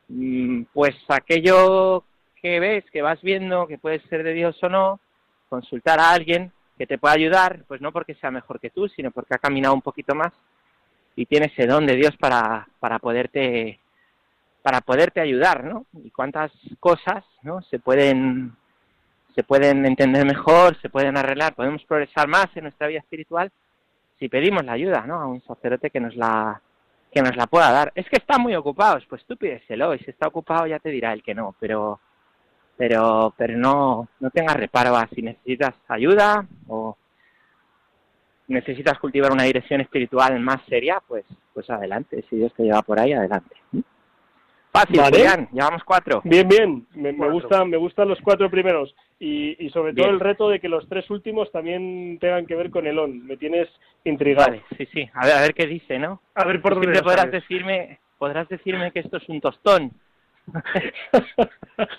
Speaker 4: mm, pues aquello que ves, que vas viendo, que puede ser de Dios o no, consultar a alguien que te pueda ayudar, pues no porque sea mejor que tú, sino porque ha caminado un poquito más y tiene ese don de Dios para, para poderte para poderte ayudar, ¿no? Y cuántas cosas, ¿no? Se pueden se pueden entender mejor, se pueden arreglar, podemos progresar más en nuestra vida espiritual si pedimos la ayuda, ¿no? A un sacerdote que nos la que nos la pueda dar. Es que están muy ocupados, pues tú pídeselo y si está ocupado ya te dirá el que no, pero pero pero no no tengas reparo a si necesitas ayuda o necesitas cultivar una dirección espiritual más seria, pues, pues adelante, si Dios te lleva por ahí, adelante. ¿Mm? Fácil, vale. llevamos cuatro.
Speaker 1: Bien, bien, me, gustan, me gustan los cuatro primeros y, y sobre todo el reto de que los tres últimos también tengan que ver con el on. Me tienes intrigado. Vale,
Speaker 4: sí, sí, a ver, a ver qué dice, ¿no?
Speaker 1: A ver por dónde
Speaker 4: podrás decirme, podrás decirme que esto es un tostón. *laughs*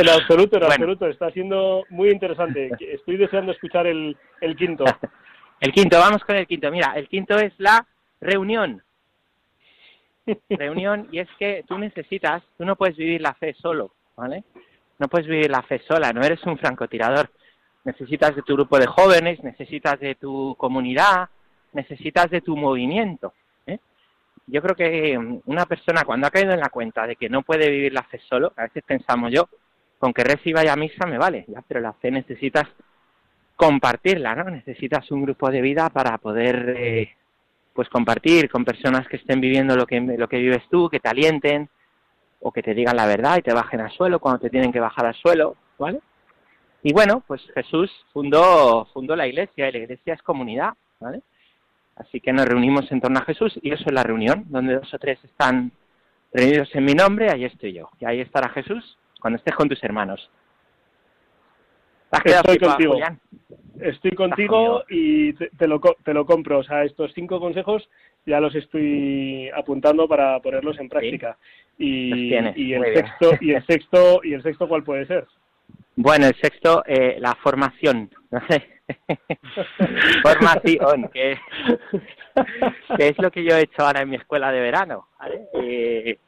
Speaker 1: En absoluto, en absoluto. Está siendo muy interesante. Estoy deseando escuchar el, el quinto. *laughs*
Speaker 4: el quinto, vamos con el quinto. Mira, el quinto es la reunión. Reunión, y es que tú necesitas, tú no puedes vivir la fe solo, ¿vale? No puedes vivir la fe sola, no eres un francotirador. Necesitas de tu grupo de jóvenes, necesitas de tu comunidad, necesitas de tu movimiento yo creo que una persona cuando ha caído en la cuenta de que no puede vivir la fe solo, a veces pensamos yo, con que reciba ya misa me vale, ya, pero la fe necesitas compartirla, ¿no? Necesitas un grupo de vida para poder, eh, pues compartir con personas que estén viviendo lo que lo que vives tú, que te alienten o que te digan la verdad y te bajen al suelo cuando te tienen que bajar al suelo, ¿vale? Y bueno, pues Jesús fundó fundó la iglesia y la iglesia es comunidad, ¿vale? Así que nos reunimos en torno a Jesús y eso es la reunión, donde dos o tres están reunidos en mi nombre, ahí estoy yo. Y ahí estará Jesús cuando estés con tus hermanos.
Speaker 1: Estoy contigo. Estoy contigo y te, lo, te lo compro. O sea, estos cinco consejos ya los estoy apuntando para ponerlos en práctica. Y, y, el sexto, y el sexto, y el sexto, ¿cuál puede ser?
Speaker 4: Bueno, el sexto, eh, la formación. *laughs* formación, que, es lo que yo he hecho ahora en mi escuela de verano. Eh,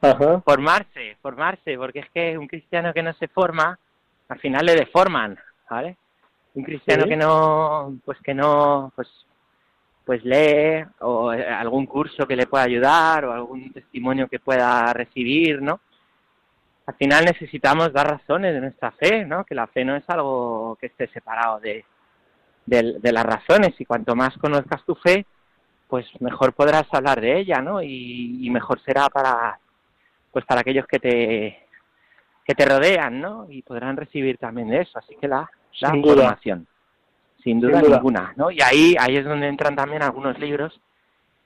Speaker 4: formarse, formarse, porque es que un cristiano que no se forma, al final le deforman, ¿vale? Un cristiano que no, pues que no, pues pues lee o eh, algún curso que le pueda ayudar o algún testimonio que pueda recibir, ¿no? al final necesitamos dar razones de nuestra fe, ¿no? Que la fe no es algo que esté separado de, de, las razones y cuanto más conozcas tu fe, pues mejor podrás hablar de ella, ¿no? Y, mejor será para, pues para aquellos que te, que te rodean, ¿no? Y podrán recibir también de eso. Así que la, la sin formación, sin duda, ninguna, ¿no? Y ahí, ahí es donde entran también algunos libros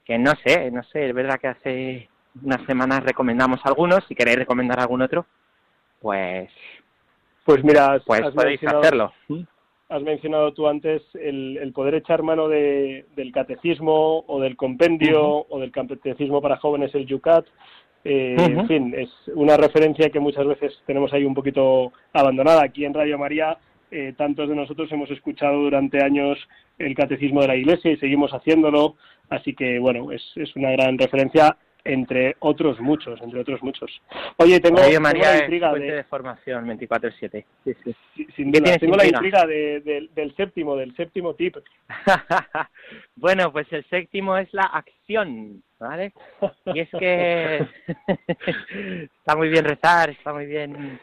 Speaker 4: que no sé, no sé, es verdad que hace unas semanas recomendamos algunos, si queréis recomendar algún otro, pues
Speaker 1: pues mira,
Speaker 4: pues podéis hacerlo.
Speaker 1: Has mencionado tú antes el, poder echar mano de, del catecismo o del compendio o del catecismo para jóvenes, el Yucat. Eh, En fin, es una referencia que muchas veces tenemos ahí un poquito abandonada. Aquí en Radio María, eh, tantos de nosotros hemos escuchado durante años el catecismo de la Iglesia y seguimos haciéndolo. Así que, bueno, es, es una gran referencia entre otros muchos, entre otros muchos. Oye, tengo, tengo
Speaker 4: María
Speaker 1: la intriga de,
Speaker 4: de formación 24/7. Sí, sí.
Speaker 1: sí, sin
Speaker 4: ¿Qué
Speaker 1: duda,
Speaker 4: tienes
Speaker 1: tengo la
Speaker 4: intriga?
Speaker 1: intriga de- de- del séptimo, del séptimo tip. *laughs*
Speaker 4: bueno, pues el séptimo es la acción, ¿vale? Y es que *laughs* está muy bien rezar, está muy bien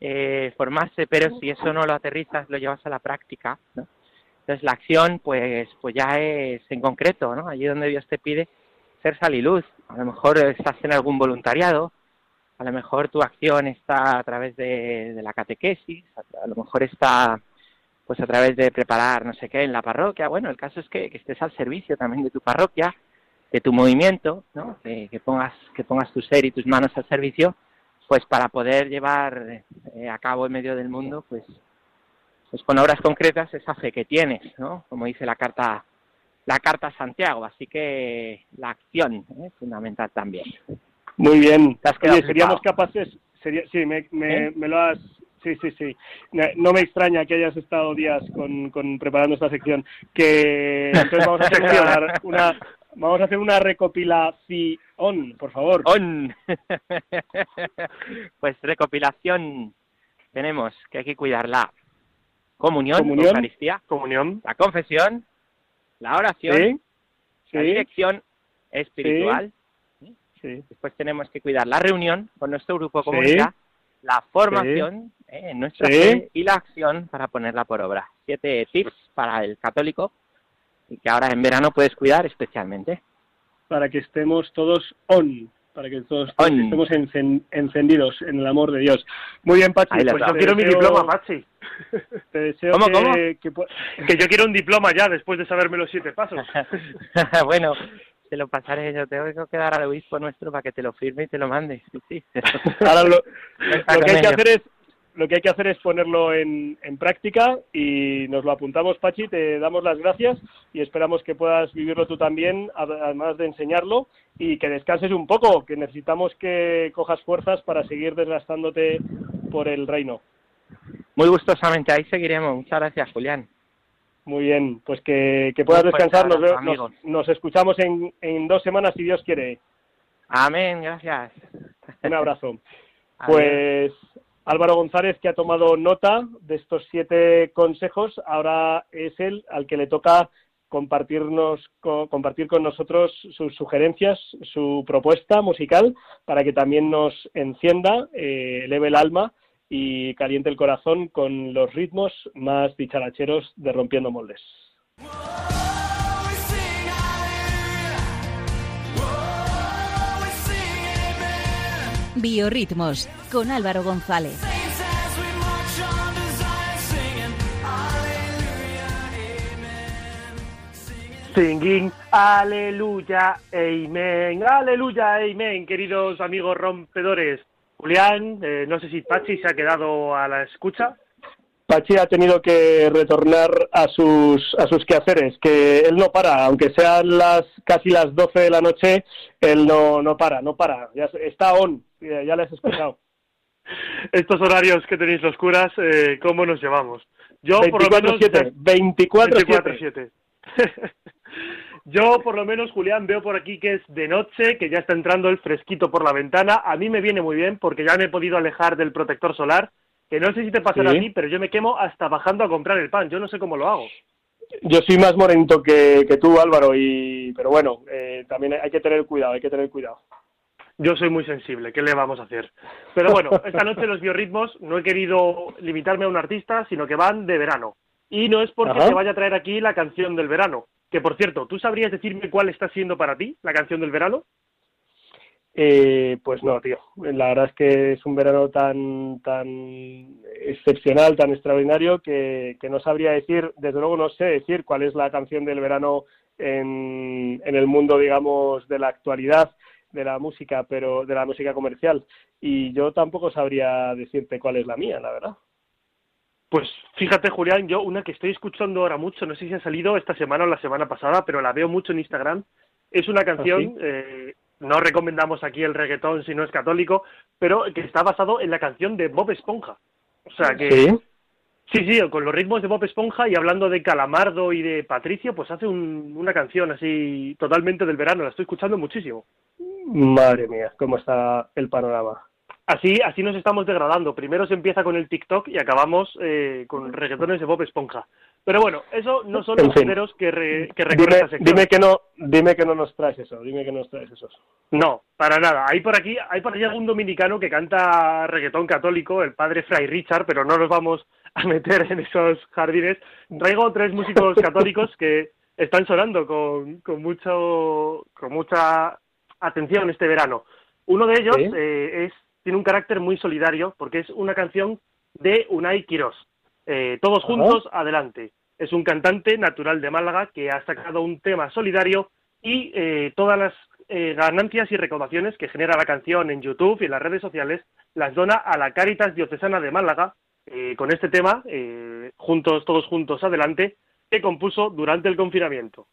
Speaker 4: eh, formarse, pero si eso no lo aterrizas, lo llevas a la práctica, ¿no? Entonces la acción, pues, pues ya es en concreto, ¿no? Allí donde Dios te pide ser sal y luz. A lo mejor estás en algún voluntariado, a lo mejor tu acción está a través de, la catequesis, a, lo mejor está pues a través de preparar no sé qué en la parroquia. Bueno, el caso es que, que estés al servicio también de tu parroquia, de tu movimiento, ¿no? Que, que pongas que pongas tu ser y tus manos al servicio, pues para poder llevar eh, a cabo en medio del mundo, pues pues con obras concretas esa fe que tienes, ¿no? Como dice la carta la carta a Santiago, así que la acción es fundamental también.
Speaker 1: Muy bien. Oye, seríamos capaces, sería, sí, me, me,
Speaker 4: ¿Eh?
Speaker 1: me lo has, sí, sí, sí. No- me extraña que hayas estado días con, con preparando esta sección. Que entonces vamos a hacer una, una- vamos a hacer una recopilación, por favor.
Speaker 4: On. pues recopilación tenemos que hay que cuidar la comunión,
Speaker 1: Comunión.
Speaker 4: Eucaristía,
Speaker 5: Comunión.
Speaker 4: la confesión, la oración,
Speaker 1: Sí,
Speaker 4: la dirección espiritual.
Speaker 1: sí.
Speaker 4: Después tenemos que cuidar la reunión con nuestro grupo comunidad, la formación eh, en nuestra fe y la acción para ponerla por obra. Siete tips para el católico y que ahora en verano puedes cuidar especialmente.
Speaker 1: Para que estemos todos on, para que todos estemos encen- encendidos en el amor de Dios. Muy bien, Pachi. Pues
Speaker 5: Yo quiero mi diploma, Pachi. *laughs*
Speaker 1: Te deseo
Speaker 4: ¿Cómo,
Speaker 1: que,
Speaker 4: cómo?
Speaker 1: que
Speaker 5: Que yo quiero un diploma ya después de saberme los siete pasos. *laughs*
Speaker 4: bueno, te lo pasaré, yo tengo que dar al obispo nuestro para que te lo firme y te lo mande. Sí, sí.
Speaker 1: Ahora lo, *laughs* lo que hay que hacer es lo que hay que hacer es ponerlo en, en práctica y nos lo apuntamos, Pachi, te damos las gracias y esperamos que puedas vivirlo tú también, ad- además de enseñarlo, y que descanses un poco, que necesitamos que cojas fuerzas para seguir desgastándote por el reino.
Speaker 4: Muy gustosamente, ahí seguiremos. Muchas gracias, Julián.
Speaker 1: Muy bien, pues que, que puedas
Speaker 4: fuerte
Speaker 1: descansar, nos, nos, nos escuchamos en, en dos semanas si Dios quiere.
Speaker 4: Amén, gracias.
Speaker 1: Un abrazo. *laughs* Pues Álvaro González, que ha tomado nota de estos siete consejos, ahora es él al que le toca compartirnos, co- compartir con nosotros sus sugerencias, su propuesta musical, para que también nos encienda, eh, eleve el alma y caliente el corazón con los ritmos más dicharacheros de Rompiendo Moldes.
Speaker 3: Biorritmos con Álvaro González.
Speaker 5: Singing, aleluya, amen, aleluya, amen, queridos amigos rompedores. Julián, eh, no sé si Pachi se ha quedado a la escucha.
Speaker 1: Pachi ha tenido que retornar a sus, a sus quehaceres, que él no para, aunque sean las casi las 12 de la noche, él no, no para, no para, ya está on, ya, ya le has escuchado. *laughs*
Speaker 5: Estos horarios que tenéis los curas, eh, ¿cómo nos llevamos? Yo por lo menos
Speaker 1: 24-7, 24-7.
Speaker 5: 24/7. Yo, por lo menos, Julián, veo por aquí que es de noche, que ya está entrando el fresquito por la ventana. A mí me viene muy bien porque ya me he podido alejar del protector solar, que no sé si te pasará
Speaker 1: Sí.
Speaker 5: a ti, pero yo me quemo hasta bajando a comprar el pan. Yo no sé cómo lo hago.
Speaker 1: Yo soy más morenito que, que tú, Álvaro, y, pero bueno, eh, también hay que tener cuidado, hay que tener cuidado.
Speaker 5: Yo soy muy sensible, ¿qué le vamos a hacer? Pero bueno, *laughs* esta noche los biorritmos no he querido limitarme a un artista, sino que van de verano. Y no es porque
Speaker 1: Ajá.
Speaker 5: te vaya a traer aquí la canción del verano. Que por cierto, ¿tú sabrías decirme cuál está siendo para ti la canción del verano?
Speaker 1: Eh, pues no, tío. La verdad es que es un verano tan, tan excepcional, tan extraordinario, que, que no sabría decir, desde luego no sé decir cuál es la canción del verano en, en el mundo, digamos, de la actualidad de la música, pero de la música comercial. Y yo tampoco sabría decirte cuál es la mía, la verdad.
Speaker 5: Pues fíjate, Julián, yo una que estoy escuchando ahora mucho, no sé si ha salido esta semana o la semana pasada, pero la veo mucho en Instagram. Es una canción,
Speaker 1: ¿Ah,
Speaker 5: eh, no recomendamos aquí el reggaetón si no es católico, pero que está basado en la canción de Bob Esponja. O sea que
Speaker 1: Sí.
Speaker 5: Sí, sí, con los ritmos de Bob Esponja y hablando de Calamardo y de Patricio, pues hace un- una canción así totalmente del verano, la estoy escuchando muchísimo.
Speaker 1: Madre mía, cómo está el panorama.
Speaker 5: Así, así nos estamos degradando. Primero se empieza con el TikTok y acabamos eh, con reggaetones de Bob Esponja. Pero bueno, eso no son los géneros que, re, que
Speaker 1: dime, esta sección. Dime que, no, dime que no nos traes eso, dime que no nos traes eso.
Speaker 5: No, para nada. Hay por aquí, hay por allí algún dominicano que canta reggaetón católico, el padre Fray Richard, pero no nos vamos a meter en esos jardines. Traigo tres músicos católicos que están sonando con, con, mucho, con mucha atención este verano. Uno de ellos eh, es tiene un carácter muy solidario porque es una canción de Unai Quirós. Eh, todos juntos, adelante. Es un cantante natural de Málaga que ha sacado un tema solidario y eh, todas las eh, ganancias y recaudaciones que genera la canción en YouTube y en las redes sociales las dona a la Caritas Diocesana de Málaga con este tema, juntos, todos juntos, adelante, que compuso durante el confinamiento.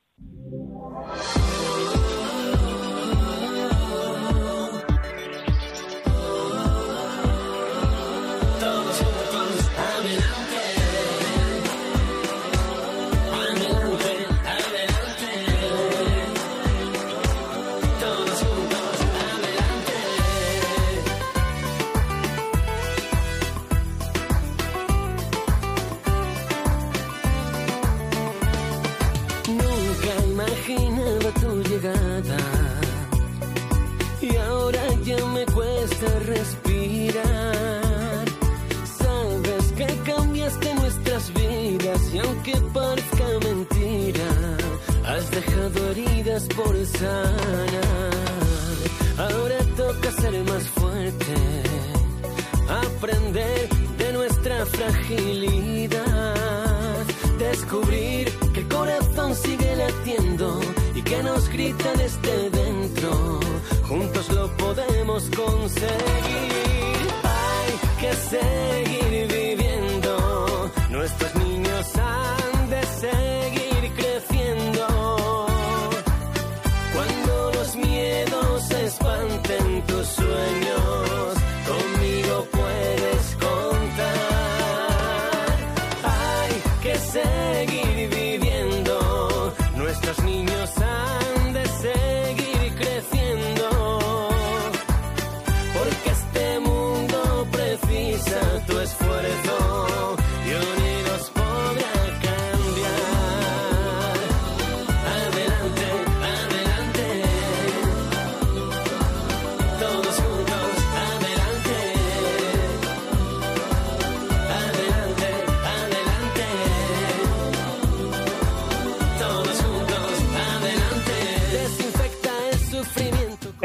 Speaker 6: Aunque parezca mentira, has dejado heridas por sanar. Ahora toca ser más fuerte, aprender de nuestra fragilidad, descubrir que el corazón sigue latiendo y que nos grita desde dentro. Juntos lo podemos conseguir.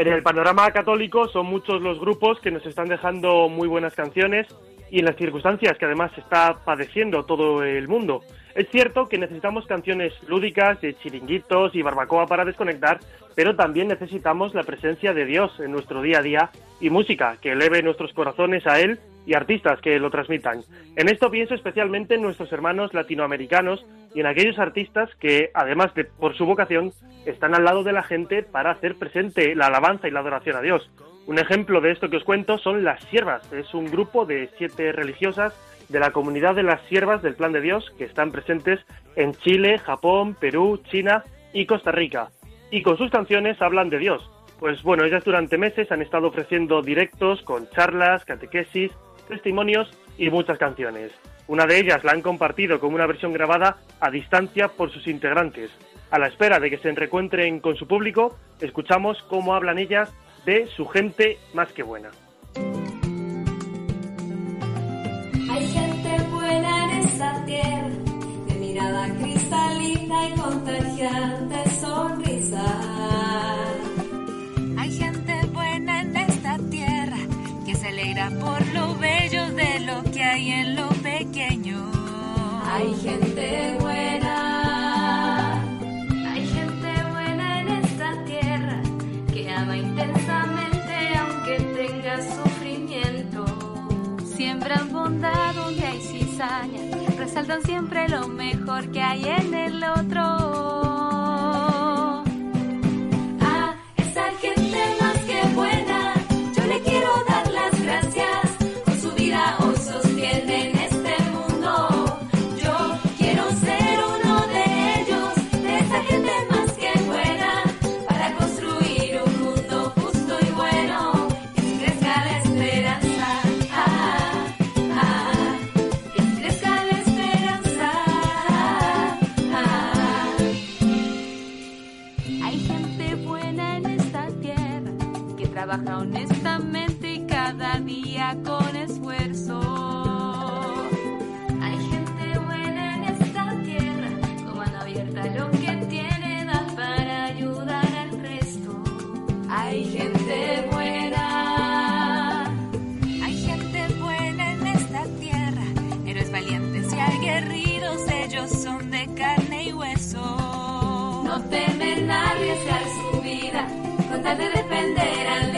Speaker 5: En el panorama católico son muchos los grupos que nos están dejando muy buenas canciones y en las circunstancias que además está padeciendo todo el mundo. Es cierto que necesitamos canciones lúdicas, de chiringuitos y barbacoa para desconectar, pero también necesitamos la presencia de Dios en nuestro día a día y música que eleve nuestros corazones a Él y artistas que lo transmitan. En esto pienso especialmente en nuestros hermanos latinoamericanos y en aquellos artistas que, además de por su vocación, están al lado de la gente para hacer presente la alabanza y la adoración a Dios. Un ejemplo de esto que os cuento son las siervas. Es un grupo de siete religiosas de la comunidad de las siervas del Plan de Dios que están presentes en Chile, Japón, Perú, China y Costa Rica. Y con sus canciones hablan de Dios. Pues bueno, ellas durante meses han estado ofreciendo directos con charlas, catequesis, testimonios y muchas canciones. Una de ellas la han compartido como una versión grabada a distancia por sus integrantes. A la espera de que se reencuentren con su público, escuchamos cómo hablan ellas de su gente más que buena.
Speaker 7: Contagiante sonrisa.
Speaker 8: Hay gente buena en esta tierra que se alegra por lo bello de lo que hay en lo pequeño.
Speaker 7: Hay gente buena, hay gente buena en esta tierra que ama intensamente aunque tenga sufrimiento.
Speaker 8: Siembran bondad donde hay cizaña, resaltan siempre lo mejor que hay en el otro.
Speaker 7: con esfuerzo. Hay gente buena en esta tierra, como han abierta lo que tiene, da para ayudar al resto. Hay gente buena. Hay gente buena en esta tierra, héroes valientes y aguerridos, ellos son de carne y hueso. No temen arriesgar su vida, con tal de
Speaker 8: defender al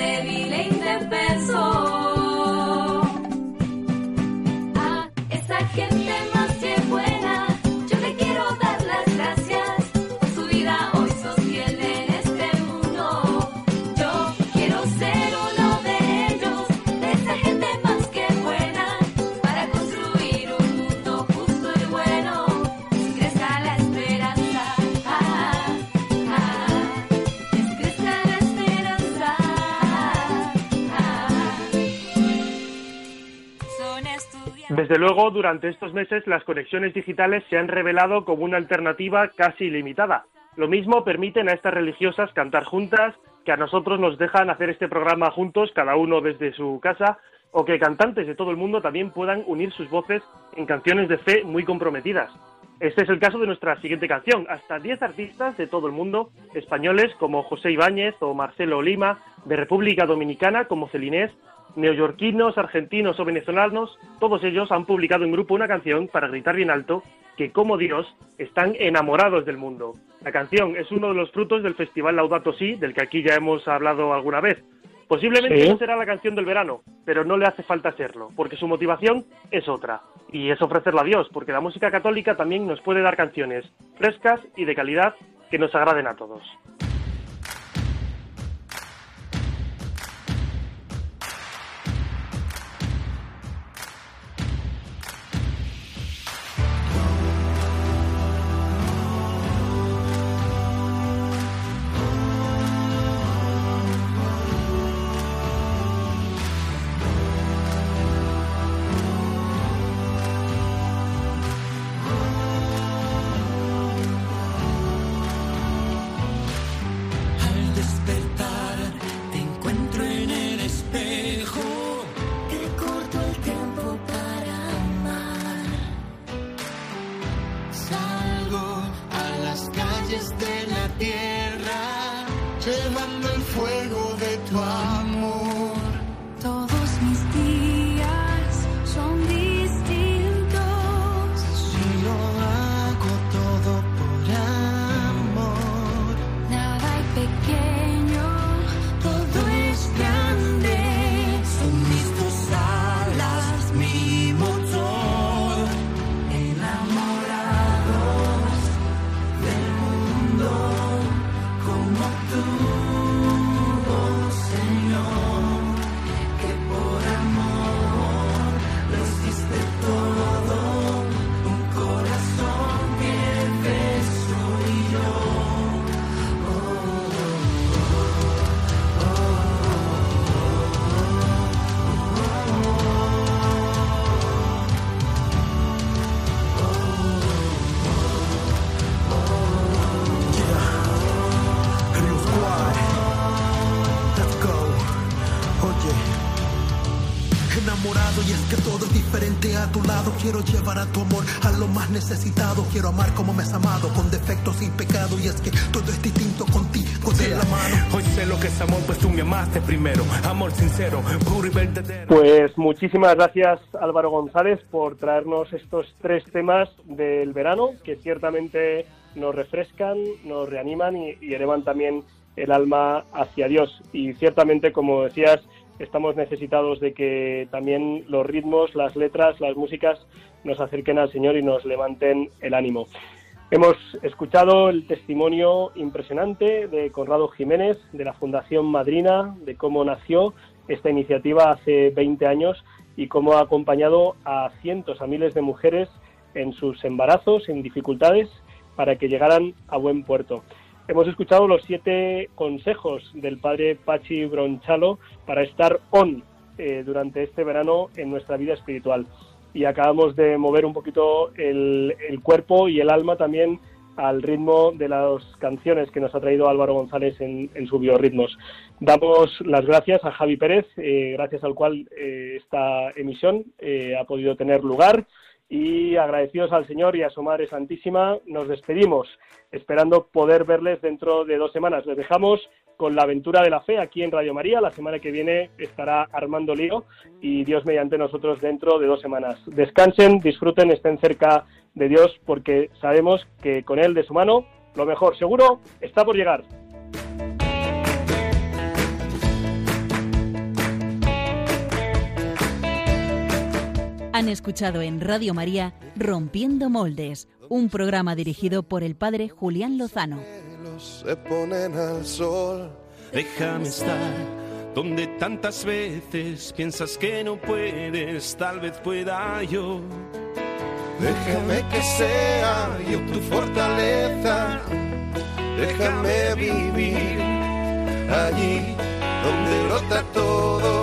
Speaker 5: Desde luego, durante estos meses las conexiones digitales se han revelado como una alternativa casi ilimitada. Lo mismo permiten a estas religiosas cantar juntas, que a nosotros nos dejan hacer este programa juntos, cada uno desde su casa, o que cantantes de todo el mundo también puedan unir sus voces en canciones de fe muy comprometidas. Este es el caso de nuestra siguiente canción. Hasta 10 artistas de todo el mundo, españoles como José Ibáñez o Marcelo Lima, de República Dominicana como Celinés, neoyorquinos, argentinos o venezolanos, todos ellos han publicado en grupo una canción para gritar bien alto que, como Dios, están enamorados del mundo. La canción es uno de los frutos del Festival Laudato Si, del que aquí ya hemos hablado alguna vez. Posiblemente
Speaker 1: Sí.
Speaker 5: no será la canción del verano, pero no le hace falta serlo, porque su motivación es otra, y es ofrecerla a Dios, porque la música católica también nos puede dar canciones frescas y de calidad que nos agraden a todos.
Speaker 9: Quiero llevar a tu amor a lo más necesitado. Quiero amar como me has amado, con defectos sin pecado. Y es que todo es distinto contigo de la mano.
Speaker 10: Hoy sé lo que es amor, pues tú me amaste primero. Amor sincero, puro y verdadero.
Speaker 1: Pues muchísimas gracias Álvaro González por traernos estos tres temas del verano que ciertamente nos refrescan, nos reaniman y, y elevan también el alma hacia Dios. Y ciertamente, como decías, estamos necesitados de que también los ritmos, las letras, las músicas nos acerquen al Señor y nos levanten el ánimo. Hemos escuchado el testimonio impresionante de Conrado Jiménez, de la Fundación Madrina, de cómo nació esta iniciativa hace 20 años y cómo ha acompañado a cientos, a miles de mujeres en sus embarazos, en dificultades, para que llegaran a buen puerto. Hemos escuchado los siete consejos del padre Pachi Bronchalo para estar on eh, durante este verano en nuestra vida espiritual. Y acabamos de mover un poquito el, cuerpo y el alma también al ritmo de las canciones que nos ha traído Álvaro González en, en su biorritmos. Damos las gracias a Javi Pérez, eh, gracias al cual eh, esta emisión ha podido tener lugar y agradecidos al Señor y a su Madre Santísima, nos despedimos, esperando poder verles dentro de dos semanas. Les dejamos con la aventura de la fe aquí en Radio María. La semana que viene estará Armando Lío y Dios mediante nosotros dentro de dos semanas. Descansen, disfruten, estén cerca de Dios porque sabemos que con Él de su mano lo mejor seguro está por llegar.
Speaker 3: Han escuchado en Radio María Rompiendo Moldes, un programa dirigido por el padre Julián Lozano.
Speaker 11: se ponen al sol.
Speaker 10: Déjame estar donde tantas veces piensas que no puedes, tal vez pueda yo.
Speaker 11: Déjame que sea yo tu fortaleza. Déjame vivir allí donde brota todo,